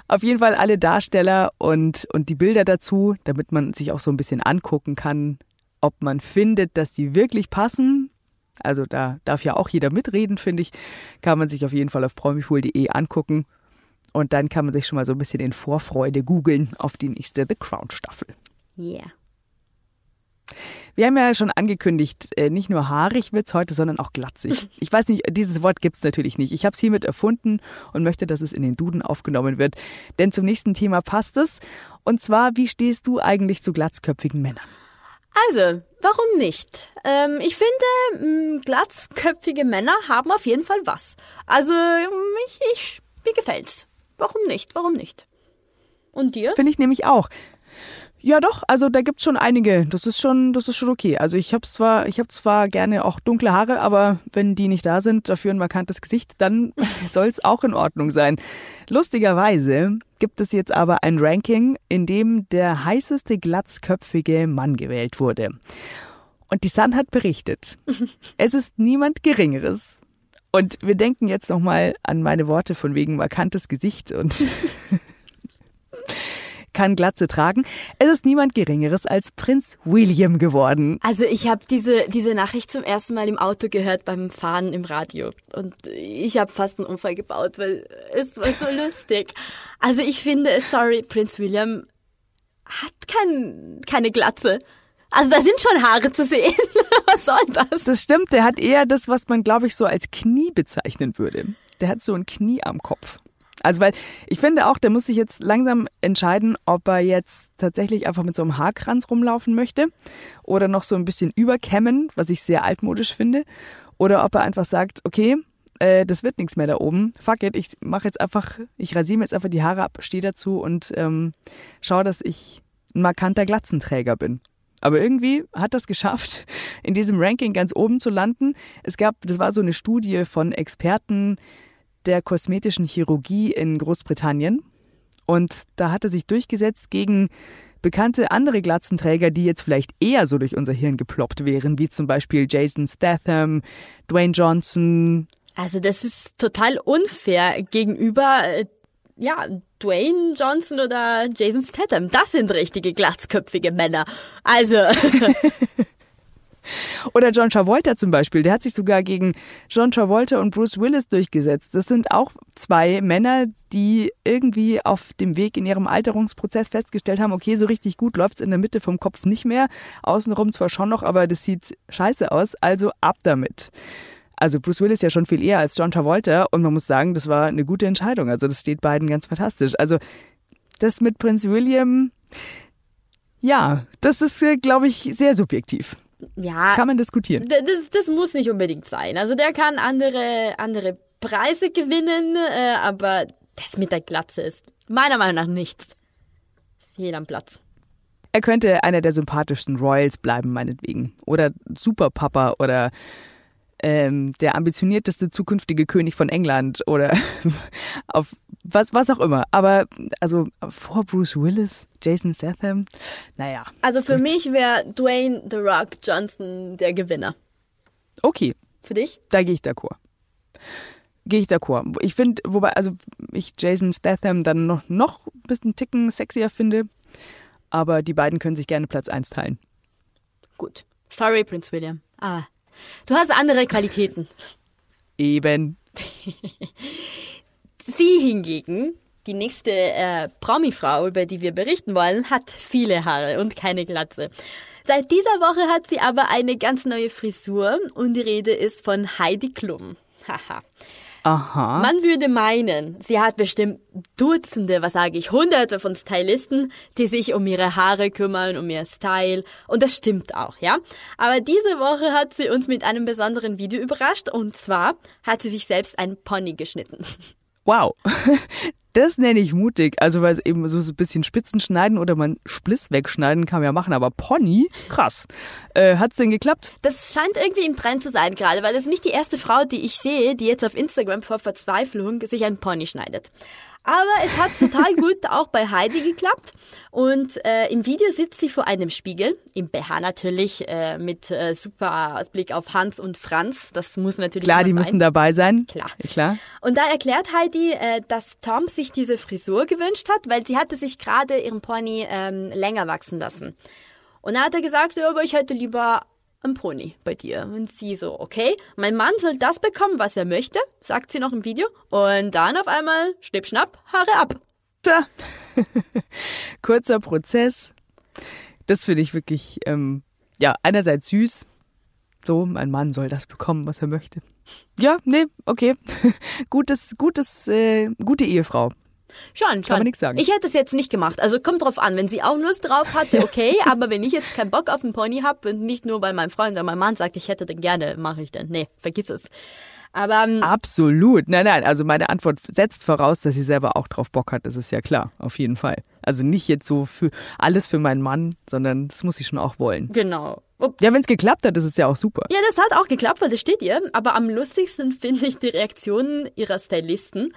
Auf jeden Fall alle Darsteller und, und die Bilder dazu, damit man sich auch so ein bisschen angucken kann, ob man findet, dass die wirklich passen also da darf ja auch jeder mitreden, finde ich. Kann man sich auf jeden Fall auf promipool.de angucken. Und dann kann man sich schon mal so ein bisschen in Vorfreude googeln auf die nächste The Crown Staffel. Yeah. Wir haben ja schon angekündigt, äh, nicht nur haarig wird's heute, sondern auch glatzig. Ich weiß nicht, dieses Wort gibt's natürlich nicht. Ich habe es hiermit erfunden und möchte, dass es in den Duden aufgenommen wird. Denn zum nächsten Thema passt es. Und zwar, wie stehst du eigentlich zu glatzköpfigen Männern? Also, warum nicht? Ähm, ich finde, mh, glatzköpfige Männer haben auf jeden Fall was. Also, ich, ich, mir gefällt's. Warum nicht? Warum nicht? Und dir? Finde ich nämlich auch. Ja, doch, also da gibt's schon einige. Das ist schon, das ist schon okay. Also ich habe zwar, ich habe zwar gerne auch dunkle Haare, aber wenn die nicht da sind, dafür ein markantes Gesicht, dann soll's auch in Ordnung sein. Lustigerweise gibt es jetzt aber ein Ranking, in dem der heißeste glatzköpfige Mann gewählt wurde. Und die Sun hat berichtet, es ist niemand Geringeres. Und wir denken jetzt nochmal an meine Worte von wegen markantes Gesicht und kann Glatze tragen. Es ist niemand Geringeres als Prinz William geworden. Also ich habe diese, diese Nachricht zum ersten Mal im Auto gehört beim Fahren im Radio. Und ich habe fast einen Unfall gebaut, weil es war so lustig. Also ich finde, sorry, Prinz William hat kein, keine Glatze. Also da sind schon Haare zu sehen. was soll das? Das stimmt, der hat eher das, was man, glaube ich, so als Knie bezeichnen würde. Der hat so ein Knie am Kopf. Also weil ich finde auch, der muss sich jetzt langsam entscheiden, ob er jetzt tatsächlich einfach mit so einem Haarkranz rumlaufen möchte oder noch so ein bisschen überkämmen, was ich sehr altmodisch finde, oder ob er einfach sagt, okay, äh, das wird nichts mehr da oben. Fuck it, ich mache jetzt einfach, ich rasiere mir jetzt einfach die Haare ab, stehe dazu und ähm, schaue, dass ich ein markanter Glatzenträger bin. Aber irgendwie hat das geschafft, in diesem Ranking ganz oben zu landen. Es gab, das war so eine Studie von Experten der kosmetischen Chirurgie in Großbritannien. Und da hat er sich durchgesetzt gegen bekannte andere Glatzenträger, die jetzt vielleicht eher so durch unser Hirn geploppt wären, wie zum Beispiel Jason Statham, Dwayne Johnson. Also das ist total unfair gegenüber äh, ja, Dwayne Johnson oder Jason Statham. Das sind richtige glatzköpfige Männer. Also Oder John Travolta zum Beispiel, der hat sich sogar gegen John Travolta und Bruce Willis durchgesetzt. Das sind auch zwei Männer, die irgendwie auf dem Weg in ihrem Alterungsprozess festgestellt haben, okay, so richtig gut läuft's in der Mitte vom Kopf nicht mehr. Außenrum zwar schon noch, aber das sieht scheiße aus, also ab damit. Also Bruce Willis ja schon viel eher als John Travolta und man muss sagen, das war eine gute Entscheidung. Also das steht beiden ganz fantastisch. Also das mit Prinz William, ja, das ist, äh, glaube ich, sehr subjektiv. Ja, Kann man diskutieren. Das, das muss nicht unbedingt sein. Also der kann andere, andere Preise gewinnen, äh, aber das mit der Glatze ist meiner Meinung nach nichts. Fehl am Platz. Er könnte einer der sympathischsten Royals bleiben, meinetwegen. Oder Superpapa oder ähm, der ambitionierteste zukünftige König von England oder auf was, was auch immer. Aber also vor Bruce Willis, Jason Statham, naja, Also für mich wäre Dwayne The Rock Johnson der Gewinner. okay, Für dich? da gehe ich d'accord. Gehe ich d'accord. Ich finde, wobei, also ich Jason Statham dann noch, noch ein bisschen Ticken sexier finde, aber die beiden können sich gerne Platz 1 teilen. Gut. Sorry, Prinz William. Aber du hast andere Qualitäten. Eben. Sie hingegen, die nächste äh, Promi-Frau, über die wir berichten wollen, hat viele Haare und keine Glatze. Seit dieser Woche hat sie aber eine ganz neue Frisur und die Rede ist von Heidi Klum. Haha. Aha. Man würde meinen, sie hat bestimmt Dutzende, was sage ich, Hunderte von Stylisten, die sich um ihre Haare kümmern, um ihr Style. Und das stimmt auch, ja. Aber diese Woche hat sie uns mit einem besonderen Video überrascht. Und zwar hat sie sich selbst einen Pony geschnitten. Wow. Das nenne ich mutig. Also, weil es eben so ein bisschen Spitzen schneiden oder man Spliss wegschneiden kann man ja machen, aber Pony, krass. Äh, hat's denn geklappt? Das scheint irgendwie im Trend zu sein gerade, weil ist nicht die erste Frau, die ich sehe, die jetzt auf Instagram vor Verzweiflung sich einen Pony schneidet. Aber es hat total gut auch bei Heidi geklappt. Und äh, im Video sitzt sie vor einem Spiegel, im BH natürlich, äh, mit äh, super Blick auf Hans und Franz. Das muss natürlich Klar, die sein. müssen dabei sein. Klar. Klar. Und da erklärt Heidi, äh, dass Tom sich diese Frisur gewünscht hat, weil sie hatte sich gerade ihren Pony ähm, länger wachsen lassen. Und da hat er gesagt, ja, aber ich hätte lieber einen Pony bei dir. Und sie so, okay, mein Mann soll das bekommen, was er möchte, sagt sie noch im Video. Und dann auf einmal, schnipp, schnapp, Haare ab. Tja. Kurzer Prozess. Das finde ich wirklich, ähm, ja, einerseits süß. So, mein Mann soll das bekommen, was er möchte. Ja, nee, okay. gutes, gutes, äh, gute Ehefrau. Schon, schon. man nix sagen. Ich hätte es jetzt nicht gemacht. Also kommt drauf an, wenn sie auch Lust drauf hatte, okay. aber wenn ich jetzt keinen Bock auf einen Pony habe und nicht nur, weil mein Freund oder mein Mann sagt, ich hätte den gerne, mache ich den. Nee, vergiss es. Aber ähm, Absolut. Nein, nein, also meine Antwort setzt voraus, dass sie selber auch drauf Bock hat, das ist ja klar, auf jeden Fall. Also nicht jetzt so für alles für meinen Mann, sondern das muss sie schon auch wollen. genau. Ja, wenn es geklappt hat, ist es ja auch super. Ja, das hat auch geklappt, weil das steht ihr. Aber am lustigsten finde ich die Reaktionen ihrer Stylisten.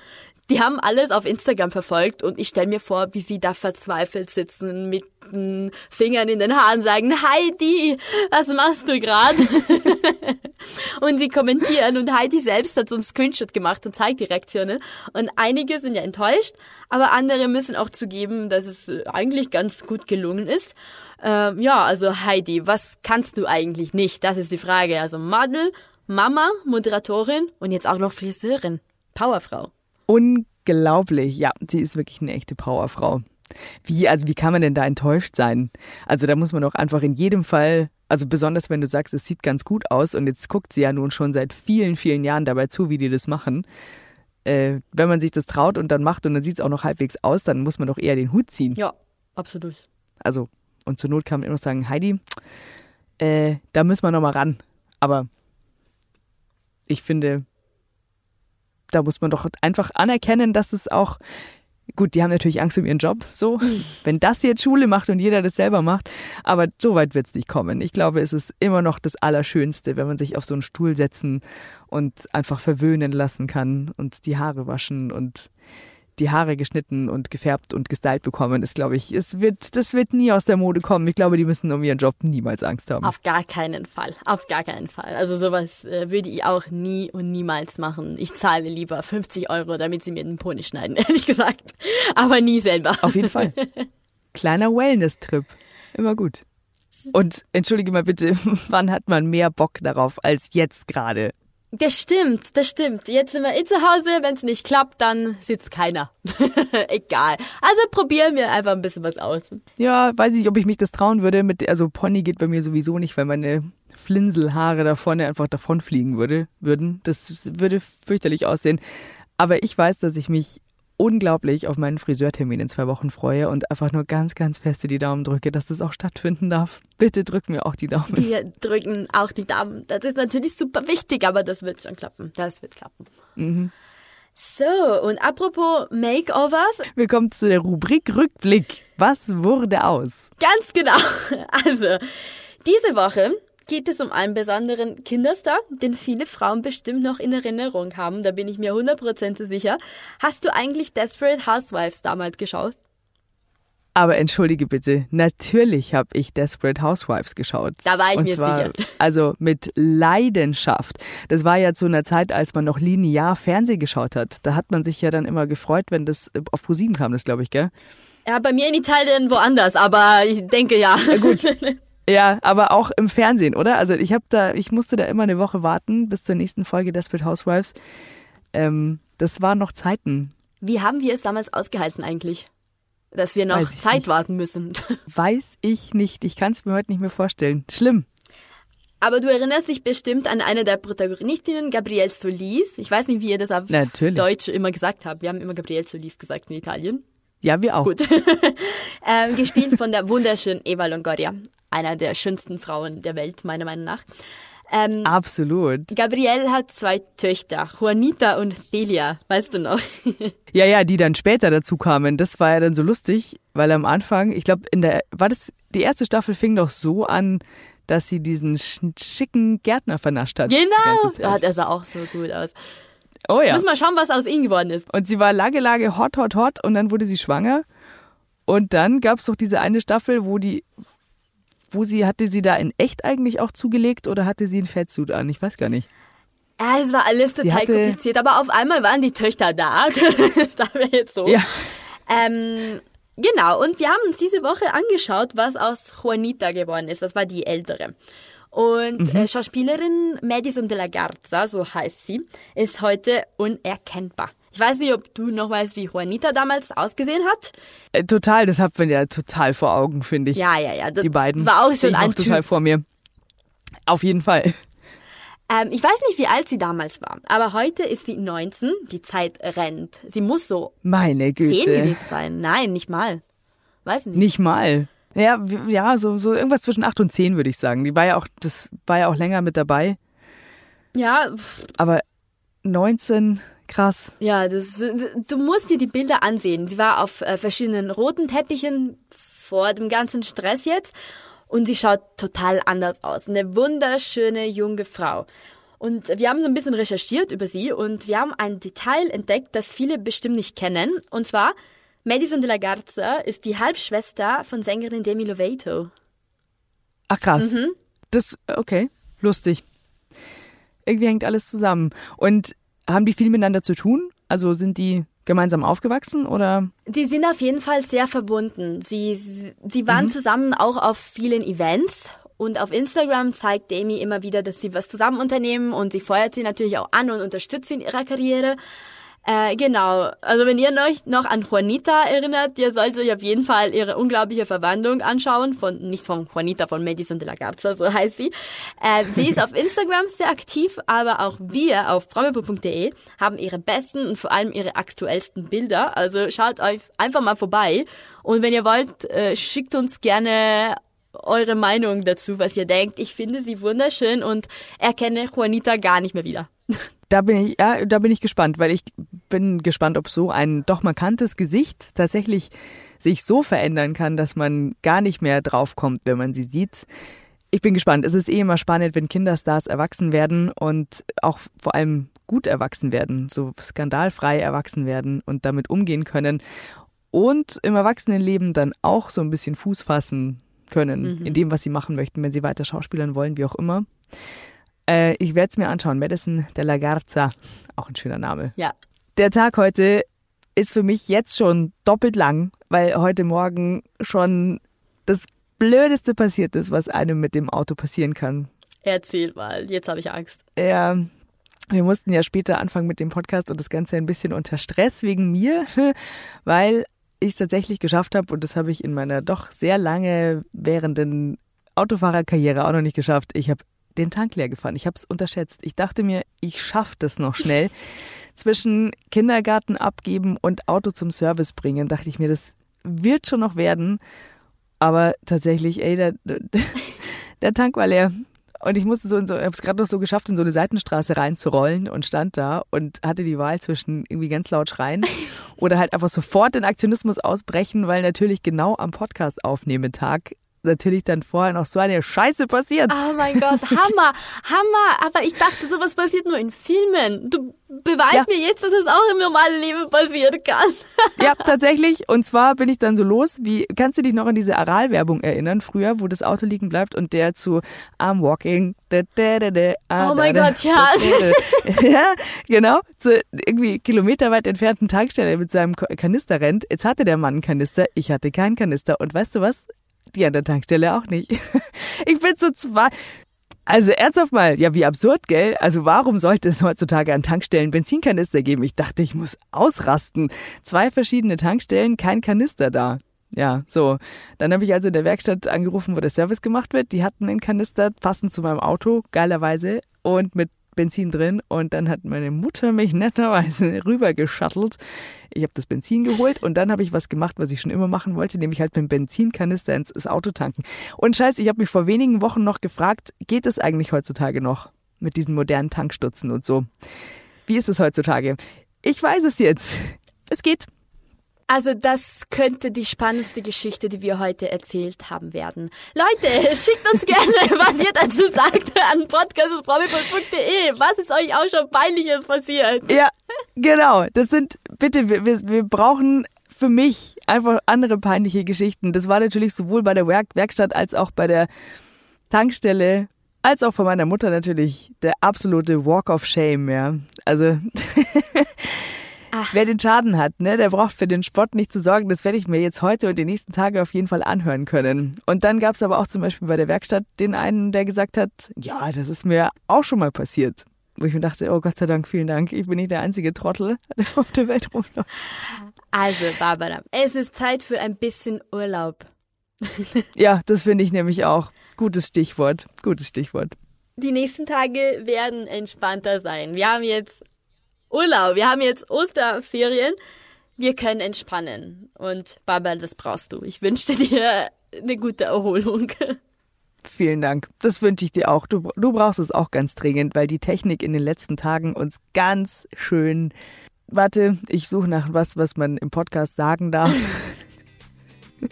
Die haben alles auf Instagram verfolgt und ich stelle mir vor, wie sie da verzweifelt sitzen mit den Fingern in den Haaren sagen, Heidi, was machst du gerade? und sie kommentieren und Heidi selbst hat so einen Screenshot gemacht und zeigt die Reaktionen. Und einige sind ja enttäuscht, aber andere müssen auch zugeben, dass es eigentlich ganz gut gelungen ist. Ähm, ja, also Heidi, was kannst du eigentlich nicht? Das ist die Frage. Also Model, Mama, Moderatorin und jetzt auch noch Friseurin. Powerfrau. Unglaublich. Ja, sie ist wirklich eine echte Powerfrau. Wie, also wie kann man denn da enttäuscht sein? Also da muss man doch einfach in jedem Fall, also besonders wenn du sagst, es sieht ganz gut aus und jetzt guckt sie ja nun schon seit vielen, vielen Jahren dabei zu, wie die das machen. äh, wenn man sich das traut und dann macht und dann sieht es auch noch halbwegs aus, dann muss man doch eher den Hut ziehen. Ja, absolut. Also, und zur Not kann man immer noch sagen, Heidi, äh, da müssen wir nochmal ran. Aber ich finde, da muss man doch einfach anerkennen, dass es auch, gut, die haben natürlich Angst um ihren Job, so, wenn das jetzt Schule macht und jeder das selber macht, aber so weit wird es nicht kommen. Ich glaube, es ist immer noch das Allerschönste, wenn man sich auf so einen Stuhl setzen und einfach verwöhnen lassen kann und die Haare waschen und die Haare geschnitten und gefärbt und gestylt bekommen, ist, glaube ich, es wird, das wird nie aus der Mode kommen. Ich glaube, die müssen um ihren Job niemals Angst haben. Auf gar keinen Fall. Auf gar keinen Fall. Also sowas äh, würde ich auch nie und niemals machen. Ich zahle lieber 50 Euro, damit sie mir den Pony schneiden, ehrlich gesagt. Aber nie selber. Auf jeden Fall. Kleiner Wellness-Trip. Immer gut. Und entschuldige mal bitte, wann hat man mehr Bock darauf als jetzt gerade? Das stimmt, das stimmt. Jetzt sind wir eh zu Hause. Wenn es nicht klappt, dann sitzt keiner. Egal. Also probieren wir einfach ein bisschen was aus. Ja, weiß ich, ob ich mich das trauen würde. Mit, also Pony geht bei mir sowieso nicht, weil meine Flinselhaare da vorne einfach davonfliegen würde, würden. Das würde fürchterlich aussehen. Aber ich weiß, dass ich mich unglaublich auf meinen Friseurtermin in zwei Wochen freue und einfach nur ganz, ganz feste die Daumen drücke, dass das auch stattfinden darf. Bitte drück mir auch die Daumen. Wir drücken auch die Daumen. Das ist natürlich super wichtig, aber das wird schon klappen. Das wird klappen. Mhm. So, und apropos Makeovers. Wir kommen zu der Rubrik Rückblick. Was wurde aus? Ganz genau. Also, diese Woche geht es um einen besonderen Kinderstar, den viele Frauen bestimmt noch in Erinnerung haben. Da bin ich mir hundertprozentig sicher. Hast du eigentlich Desperate Housewives damals geschaut? Aber entschuldige bitte, natürlich habe ich Desperate Housewives geschaut. Da war ich Und mir zwar, sicher. Also mit Leidenschaft. Das war ja zu einer Zeit, als man noch linear Fernsehen geschaut hat. Da hat man sich ja dann immer gefreut, wenn das auf ProSieben kam, das glaube ich, gell? Ja, bei mir in Italien woanders, aber ich denke ja. ja gut. Ja, aber auch im Fernsehen, oder? Also ich habe da, ich musste da immer eine Woche warten bis zur nächsten Folge Desperate Housewives. Ähm, das waren noch Zeiten. Wie haben wir es damals ausgehalten eigentlich? Dass wir noch Zeit nicht. warten müssen. Weiß ich nicht. Ich kann es mir heute nicht mehr vorstellen. Schlimm. Aber du erinnerst dich bestimmt an eine der Protagonistinnen, Gabrielle Solis. Ich weiß nicht, wie ihr das auf Natürlich. Deutsch immer gesagt habt. Wir haben immer Gabrielle Solis gesagt in Italien. Ja, wir auch. Gut. ähm, gespielt von der wunderschönen Eva Longoria einer der schönsten Frauen der Welt, meiner Meinung nach. Ähm, Absolut. Gabrielle hat zwei Töchter, Juanita und Celia, weißt du noch? ja, ja, die dann später dazu kamen. Das war ja dann so lustig, weil am Anfang, ich glaube, in der, war das, die erste Staffel fing doch so an, dass sie diesen schicken Gärtner vernascht hat. Genau. Oh, der sah auch so gut aus. Oh ja. Muss mal schauen, was aus ihm geworden ist. Und sie war lange, lange hot, hot, hot und dann wurde sie schwanger. Und dann gab es doch diese eine Staffel, wo die, wo sie, hatte sie da in echt eigentlich auch zugelegt oder hatte sie einen Fettsuit an? Ich weiß gar nicht. Ja, es war alles total kompliziert, aber auf einmal waren die Töchter da. da wäre jetzt so. Ja. Ähm, genau, und wir haben uns diese Woche angeschaut, was aus Juanita geworden ist. Das war die ältere. Und mhm. äh, Schauspielerin Madison de la Garza, so heißt sie, ist heute unerkennbar. Ich weiß nicht, ob du noch weißt, wie Juanita damals ausgesehen hat. Äh, total, das hat man ja total vor Augen, finde ich. Ja, ja, ja. die beiden. War auch schon ein total vor mir. Auf jeden Fall. Ähm, ich weiß nicht, wie alt sie damals war, aber heute ist sie 19. Die Zeit rennt. Sie muss so Meine Güte. 10 gewesen sein. Nein, nicht mal. Weiß nicht. Nicht mal. Ja, ja, so, so irgendwas zwischen 8 und 10 würde ich sagen. Die war ja auch, das war ja auch länger mit dabei. Ja. Aber 19, Krass. Ja, das, du musst dir die Bilder ansehen. Sie war auf äh, verschiedenen roten Teppichen vor dem ganzen Stress jetzt und sie schaut total anders aus. Eine wunderschöne junge Frau. Und wir haben so ein bisschen recherchiert über sie und wir haben ein Detail entdeckt, das viele bestimmt nicht kennen. Und zwar, Madison de la Garza ist die Halbschwester von Sängerin Demi Lovato. Ach krass. Mhm. Das, okay, lustig. Irgendwie hängt alles zusammen. Und haben die viel miteinander zu tun? Also sind die gemeinsam aufgewachsen oder? Die sind auf jeden Fall sehr verbunden. Sie, sie waren mhm. zusammen auch auf vielen Events und auf Instagram zeigt Demi immer wieder, dass sie was zusammen unternehmen und sie feuert sie natürlich auch an und unterstützt sie in ihrer Karriere. Äh, genau. Also wenn ihr euch noch an Juanita erinnert, ihr solltet euch auf jeden Fall ihre unglaubliche Verwandlung anschauen. Von, nicht von Juanita, von Madison de la Garza, so heißt sie. Äh, sie ist auf Instagram sehr aktiv, aber auch wir auf promibook.de haben ihre besten und vor allem ihre aktuellsten Bilder. Also schaut euch einfach mal vorbei. Und wenn ihr wollt, äh, schickt uns gerne eure Meinung dazu, was ihr denkt. Ich finde sie wunderschön und erkenne Juanita gar nicht mehr wieder. Da bin ich, ja, da bin ich gespannt, weil ich bin gespannt, ob so ein doch markantes Gesicht tatsächlich sich so verändern kann, dass man gar nicht mehr draufkommt, wenn man sie sieht. Ich bin gespannt. Es ist eh immer spannend, wenn Kinderstars erwachsen werden und auch vor allem gut erwachsen werden, so skandalfrei erwachsen werden und damit umgehen können und im Erwachsenenleben dann auch so ein bisschen Fuß fassen können mhm. in dem, was sie machen möchten, wenn sie weiter Schauspielern wollen, wie auch immer. Äh, ich werde es mir anschauen. Madison de la Garza. Auch ein schöner Name. Ja. Der Tag heute ist für mich jetzt schon doppelt lang, weil heute Morgen schon das Blödeste passiert ist, was einem mit dem Auto passieren kann. Erzähl mal, jetzt habe ich Angst. Ja, wir mussten ja später anfangen mit dem Podcast und das Ganze ein bisschen unter Stress wegen mir, weil ich es tatsächlich geschafft habe und das habe ich in meiner doch sehr lange währenden Autofahrerkarriere auch noch nicht geschafft. Ich habe den Tank leer gefahren. Ich habe es unterschätzt. Ich dachte mir, ich schaffe das noch schnell. Zwischen Kindergarten abgeben und Auto zum Service bringen, dachte ich mir, das wird schon noch werden. Aber tatsächlich, ey, der, der Tank war leer. Und ich musste so, in so ich habe es gerade noch so geschafft, in so eine Seitenstraße reinzurollen und stand da und hatte die Wahl zwischen irgendwie ganz laut schreien oder halt einfach sofort den Aktionismus ausbrechen, weil natürlich genau am Podcast aufnehmen Tag natürlich dann vorher noch so eine Scheiße passiert. Oh mein Gott, Hammer, Hammer. Aber ich dachte, sowas passiert nur in Filmen. Du beweist ja. mir jetzt, dass es auch im normalen Leben passieren kann. ja, tatsächlich. Und zwar bin ich dann so los, wie, kannst du dich noch an diese Aral-Werbung erinnern, früher, wo das Auto liegen bleibt und der zu I'm walking. Da, da, da, ah, oh mein Gott, ja. ja, genau. Zu irgendwie kilometerweit entfernten Tankstelle mit seinem Kanister rennt. Jetzt hatte der Mann einen Kanister, ich hatte keinen Kanister. Und weißt du was? Die an der Tankstelle auch nicht. Ich bin so zwei. Also ernsthaft mal, ja, wie absurd, gell? Also warum sollte es heutzutage an Tankstellen Benzinkanister geben? Ich dachte, ich muss ausrasten. Zwei verschiedene Tankstellen, kein Kanister da. Ja, so. Dann habe ich also in der Werkstatt angerufen, wo der Service gemacht wird. Die hatten einen Kanister passend zu meinem Auto, geilerweise, und mit Benzin drin und dann hat meine Mutter mich netterweise rübergeschattelt. Ich habe das Benzin geholt und dann habe ich was gemacht, was ich schon immer machen wollte, nämlich halt mit dem Benzinkanister ins, Auto tanken. Und scheiße, ich habe mich vor wenigen Wochen noch gefragt, geht es eigentlich heutzutage noch mit diesen modernen Tankstutzen und so? Wie ist es heutzutage? Ich weiß es jetzt. Es geht. Also das könnte die spannendste Geschichte, die wir heute erzählt haben werden. Leute, schickt uns gerne, was ihr dazu sagt, an podcast.promipool.de. Was ist euch auch schon peinliches passiert? Ja, genau. Das sind, bitte, wir, wir brauchen für mich einfach andere peinliche Geschichten. Das war natürlich sowohl bei der Werk Werkstatt als auch bei der Tankstelle als auch von meiner Mutter natürlich der absolute Walk of Shame, ja. Also Ach. Wer den Schaden hat, ne, der braucht für den Spott nicht zu sorgen. Das werde ich mir jetzt heute und die nächsten Tage auf jeden Fall anhören können. Und dann gab es aber auch zum Beispiel bei der Werkstatt den einen, der gesagt hat, ja, das ist mir auch schon mal passiert. Wo ich mir dachte, oh Gott sei Dank, vielen Dank, ich bin nicht der einzige Trottel, der auf der Welt rumläuft. Also, Barbara, es ist Zeit für ein bisschen Urlaub. ja, das finde ich nämlich auch. Gutes Stichwort, gutes Stichwort. Die nächsten Tage werden entspannter sein. Wir haben jetzt Urlaub. Wir haben jetzt Osterferien. Wir können entspannen. Und Barbara, das brauchst du. Ich wünsche dir eine gute Erholung. Vielen Dank. Das wünsche ich dir auch. Du, du brauchst es auch ganz dringend, weil die Technik in den letzten Tagen uns ganz schön. Warte, ich suche nach was, was man im Podcast sagen darf.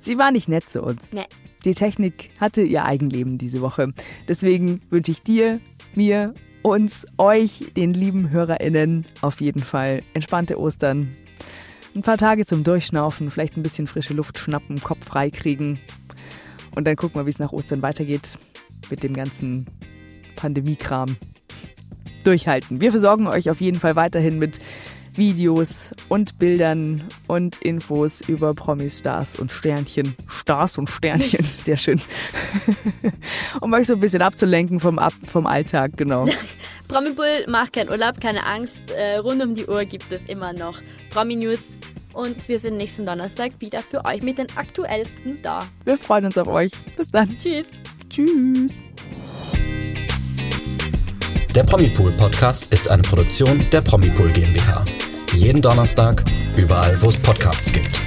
Sie war nicht nett zu uns. Nee. Die Technik hatte ihr Eigenleben diese Woche. Deswegen wünsche ich dir, mir uns, euch, den lieben HörerInnen, auf jeden Fall entspannte Ostern. Ein paar Tage zum Durchschnaufen, vielleicht ein bisschen frische Luft schnappen, Kopf frei kriegen. Und dann gucken wir, wie es nach Ostern weitergeht mit dem ganzen Pandemiekram. Durchhalten. Wir versorgen euch auf jeden Fall weiterhin mit Videos und Bildern und Infos über Promis, Stars und Sternchen. Stars und Sternchen, sehr schön. um euch so ein bisschen abzulenken vom, Ab vom Alltag, genau. Promipool macht keinen Urlaub, keine Angst. Äh, rund um die Uhr gibt es immer noch Promi-News. Und wir sind nächsten Donnerstag wieder für euch mit den aktuellsten da. Wir freuen uns auf euch. Bis dann. Tschüss. Tschüss. Der Promipool Podcast ist eine Produktion der Promipool GmbH. Jeden Donnerstag, überall, wo es Podcasts gibt.